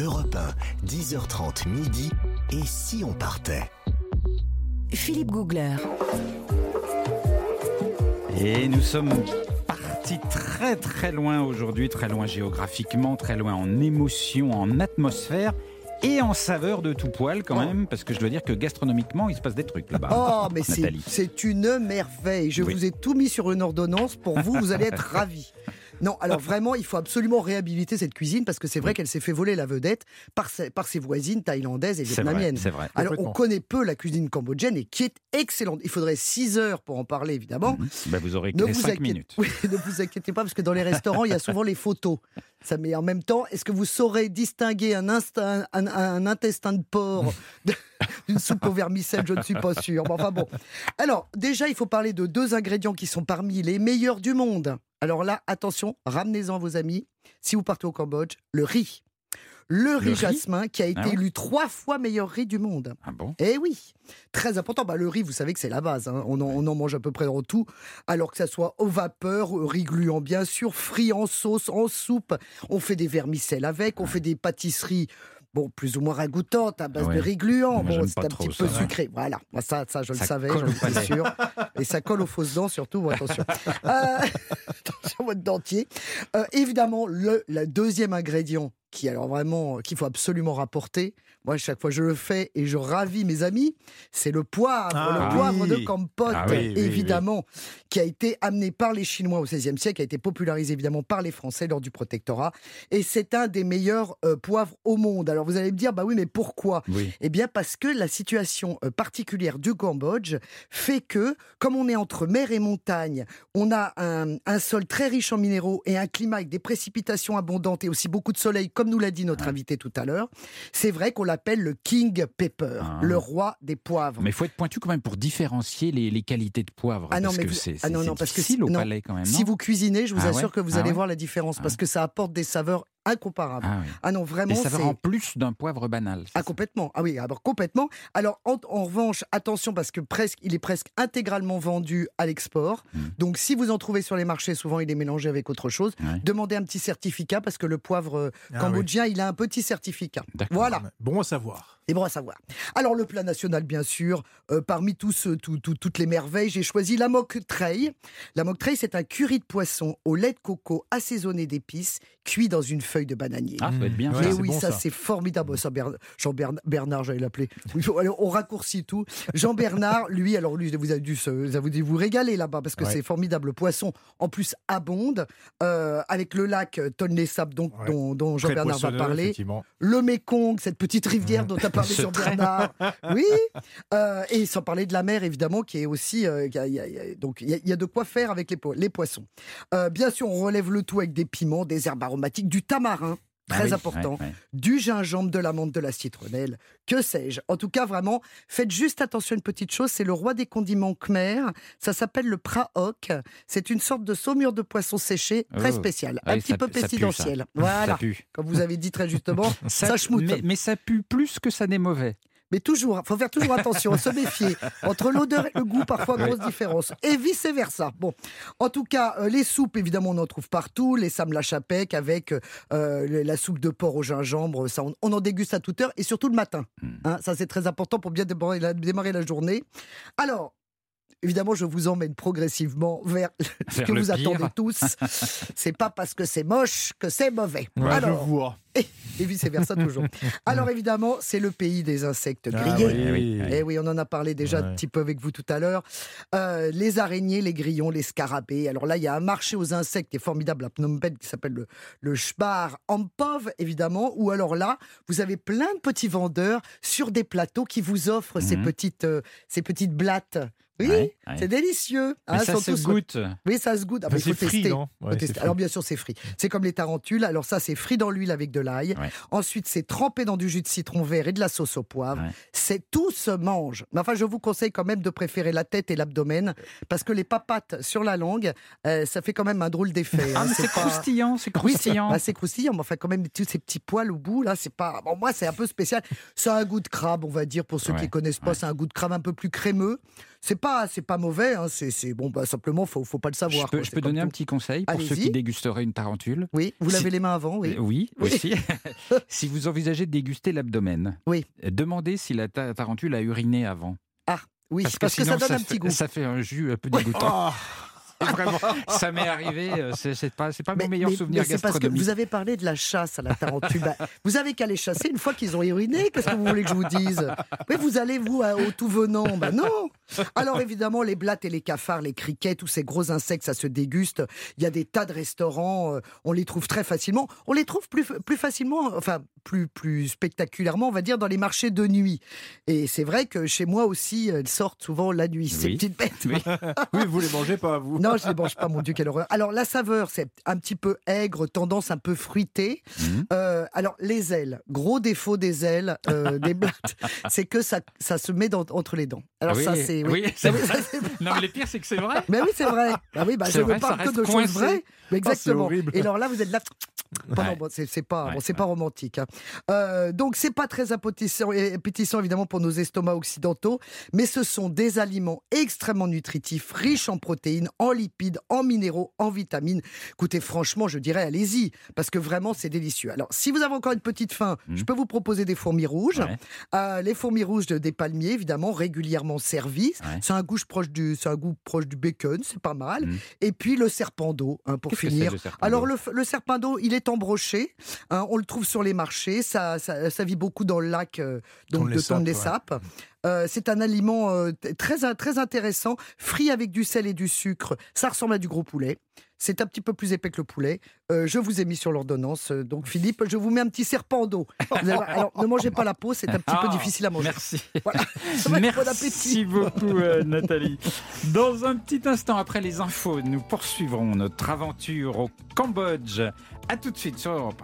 Europe 1, 10h30 midi. Et si on partait Philippe Googler. Et nous sommes partis très très loin aujourd'hui, très loin géographiquement, très loin en émotion, en atmosphère et en saveur de tout poil quand même, parce que je dois dire que gastronomiquement, il se passe des trucs là-bas. Oh, mais c'est une merveille. Je Oui. vous ai tout mis sur une ordonnance. Pour vous, vous allez être ravis. Non, alors vraiment, il faut absolument réhabiliter cette cuisine parce que c'est vrai qu'elle s'est fait voler la vedette par ses, par ses voisines thaïlandaises et vrai, vietnamiennes. c'est vrai. Alors, on connaît peu la cuisine cambodgienne et qui est excellente. Il faudrait 6 heures pour en parler, évidemment. Bah, vous aurez que vous, 5 inquiétez... minutes. Oui, ne vous inquiétez pas, parce que dans les restaurants, il y a souvent les photos. Ça, mais en même temps, est-ce que vous saurez distinguer un, un- intestin de porc d'une soupe au vermicelle? Je ne suis pas sûr. Mais enfin bon. Alors, déjà, il faut parler de deux ingrédients qui sont parmi les meilleurs du monde. Alors là, attention, ramenez-en vos amis. Si vous partez au Cambodge, le riz. Le riz riz jasmin qui a été Ah ouais élu trois fois meilleur riz du monde. Ah bon? Eh oui, très important. Bah, le riz, vous savez que c'est la base. hein. On, en, on en mange à peu près dans tout. Alors que ça soit au vapeur, riz gluant bien sûr, frit en sauce, en soupe. On fait des vermicelles avec, on fait des pâtisseries. Bon, plus ou moins ragoûtantes à base Ouais. de riz gluant. Moi, Bon, c'est un petit peu ça. sucré. Voilà, Moi, ça, ça je le savais, j'en étais sûr. Et ça colle aux fausses dents surtout, bon, attention. Euh, attention votre dentier. Euh, évidemment, le deuxième ingrédient qui alors vraiment qu'il faut absolument rapporter. Moi, chaque fois je le fais et je ravis mes amis, c'est le poivre, Ah le poivre oui. de Kampot, Ah oui, oui, évidemment, qui a été amené par les Chinois au XVIe siècle, qui a été popularisé évidemment par les Français lors du protectorat, et c'est un des meilleurs euh, poivres au monde. Alors vous allez me dire, bah oui, mais pourquoi? Eh bien, parce que la situation euh, particulière du Cambodge fait que, comme on est entre mer et montagne, on a un, un sol très riche en minéraux et un climat avec des précipitations abondantes et aussi beaucoup de soleil, comme nous l'a dit notre invité tout à l'heure. C'est vrai qu'on l'appelle le King Pepper, Ah. le roi des poivres. Mais il faut être pointu quand même pour différencier les, les qualités de poivre. Ah non, parce mais que vous- c'est ah non, c'est non, parce que difficile si- au palais quand même. si vous cuisinez, je vous Ah assure ouais que vous allez ouais voir la différence, parce que ça apporte des saveurs incomparables. Ah oui. Ah non, vraiment, saveurs c'est... en plus d'un poivre banal. Ah ça complètement. Ah oui, alors complètement. Alors en, en revanche, attention parce que presque, il est presque intégralement vendu à l'export. Mm. Donc si vous en trouvez sur les marchés, souvent il est mélangé avec autre chose. Demandez un petit certificat parce que le poivre euh, Ah cambodgien, il a un petit certificat. D'accord. Voilà. Bon à savoir. C'est bon à savoir. Alors le plat national, bien sûr, euh, parmi tous, euh, tout- tout- toutes les merveilles, j'ai choisi la moque treille. La moque treille, c'est un curry de poisson au lait de coco assaisonné d'épices, cuit dans une feuille de bananier. Ah, ça doit être bien Ouais. Mais c'est oui, bon, ça, ça. c'est formidable. Ça, Bern- Jean Bern- Bernard, j'allais l'appeler. Oui, on raccourcit tout. Jean Bernard, lui, alors lui, vous avez dû, se- vous avez dû vous régaler là-bas parce que Ouais. c'est formidable. Le poisson, en plus, abonde euh, avec le lac Tonlé-Sap, donc Ouais. dont, dont Jean Bernard va parler. Le Mékong, cette petite rivière dont a parlé Ce Jean-Bernard. Oui. Euh, et sans parler de la mer, évidemment, qui est aussi. euh, y a- y a- y a- donc, il y, a- il y a de quoi faire avec les, po- les poissons. Euh, bien sûr, on relève le tout avec des piments, des herbes aromatiques, du tamarin. Ah Très oui, important. Du gingembre, de la menthe, de la citronnelle, que sais-je. En tout cas, vraiment, faites juste attention à une petite chose, c'est le roi des condiments khmer. Ça s'appelle le praok. C'est une sorte de saumure de poisson séché très Oh. spéciale, Ah un petit ça peu ça ça. pestilentielle. Ça Voilà, pue. comme vous avez dit très justement, ça, mais, mais ça pue plus que ça n'est mauvais. Mais toujours, faut faire toujours attention, se méfier. Entre l'odeur et le goût, parfois, grosse différence. Et vice-versa. Bon, en tout cas, euh, les soupes, évidemment, on en trouve partout. Les samla chapek avec euh, la soupe de porc au gingembre, ça, on, on en déguste à toute heure et surtout le matin. Mm. Hein, ça, c'est très important pour bien démarrer la, démarrer la journée. Alors, évidemment, je vous emmène progressivement vers ce que vous pire. attendez tous. c'est pas parce que c'est moche que c'est mauvais. Ouais, Alors, je vois. et vice-versa toujours. Alors évidemment, c'est le pays des insectes Ah grillés. oui. Eh oui, Eh oui, on en a parlé déjà un petit peu avec vous tout à l'heure. Euh, les araignées, les grillons, les scarabées. Alors là, il y a un marché aux insectes qui est formidable à Phnom Penh qui s'appelle le, le Shbar Ampov, évidemment. Ou alors là, vous avez plein de petits vendeurs sur des plateaux qui vous offrent ces, Mhm. petites, euh, ces petites blattes. Oui, Ouais, ouais. c'est délicieux. Hein, ça se goûte. Oui, ça se goûte. Ah, c'est frit, tester. non Ouais, tester. Alors bien sûr, c'est frit. C'est comme les tarentules. Alors ça, c'est frit dans l'huile avec de l'ail. Ensuite, c'est trempé dans du jus de citron vert et de la sauce au poivre. C'est tout se mange. Mais enfin, je vous conseille quand même de préférer la tête et l'abdomen parce que les papates sur la langue, euh, ça fait quand même un drôle d'effet. Ah, hein. c'est pas- croustillant, c'est Oui, c'est croustillant. bah, c'est croustillant, mais enfin, quand même, tous ces petits poils au bout, là, c'est pas. Bon, moi, c'est un peu spécial. Ça a un goût de crabe, on va dire, pour ceux qui connaissent pas. C'est un goût de crabe un peu plus crémeux. C'est pas, c'est pas mauvais. Hein, c'est, c'est- bon, bah, simplement, faut, faut pas le Je savoir. peux, quoi, je peux donner un petit conseil pour ceux qui dégusteraient une tarentule Oui, vous lavez les mains avant, oui. Euh, Oui, Oui. aussi. si vous envisagez de déguster l'abdomen, Oui. euh, demandez si la ta- tarentule a uriné avant. Oui, parce, que, ça sinon, donne un petit goût. Ça fait un jus un peu dégoûtant. Vraiment, ça m'est arrivé. euh, C'est pas, pas mon meilleur souvenir mais c'est parce que vous avez parlé de la chasse à la tarentule. Bah, vous avez qu'à les chasser une fois qu'ils ont uriné. Qu'est-ce que vous voulez que je vous dise? Mais vous allez, vous, au tout venant Ben non Alors évidemment, les blattes et les cafards, les criquets, tous ces gros insectes, ça se déguste. Il y a des tas de restaurants, euh, on les trouve très facilement. On les trouve plus, plus facilement, enfin, plus, plus spectaculairement, on va dire, dans les marchés de nuit. Et c'est vrai que chez moi aussi, elles sortent souvent la nuit, ces Oui. petites bêtes. Oui. Oui, vous les mangez pas, vous. Non, je ne les mange pas, mon Dieu, quelle horreur. Alors, la saveur, c'est un petit peu aigre, tendance un peu fruitée. Mhm. Euh, alors, les ailes, gros défaut des ailes, euh, des blattes, c'est que ça, ça se met dans- entre les dents. Alors, Oui, ça, c'est. Oui, Non, c'est vrai. Non, mais le pire, c'est que c'est vrai. mais oui, c'est vrai. Ah oui, bah, je ne parle que de choses vraies. Mais exactement. Et alors là, vous êtes là. Ouais. bon, c'est pas, Ouais, bon, c'est ouais. pas romantique. hein. Euh, donc, c'est pas très appétissant, appétissant, évidemment pour nos estomacs occidentaux, mais ce sont des aliments extrêmement nutritifs, riches en protéines, en lipides, en minéraux, en vitamines. Écoutez, franchement, je dirais allez-y, parce que vraiment, c'est délicieux. Alors, si vous avez encore une petite faim, Mhm. je peux vous proposer des fourmis rouges. Euh, les fourmis rouges de- des palmiers, évidemment, régulièrement servies. C'est un goût proche du, c'est un goût proche du bacon, c'est pas mal. Mhm. Et puis le serpent d'eau, hein, pour finir. c'est, le serpent Alors le serpent d'eau, il est embroché. hein, on le trouve sur les marchés. Ça, ça, ça vit beaucoup dans le lac euh, donc de Tonlé-Sap, Tonlé-Sap. Euh, c'est un aliment euh, très, très intéressant, frit avec du sel et du sucre. Ça ressemble à du gros poulet. C'est un petit peu plus épais que le poulet. Euh, je vous ai mis sur l'ordonnance. euh, Donc, Philippe, je vous mets un petit serpent d'eau. Alors, ne mangez pas la peau, c'est un petit peu Ah, difficile à manger. Merci. Voilà. Être bon Merci appétit. beaucoup, euh, Nathalie. Dans un petit instant, après les infos, nous poursuivrons notre aventure au Cambodge. À tout de suite sur Europe.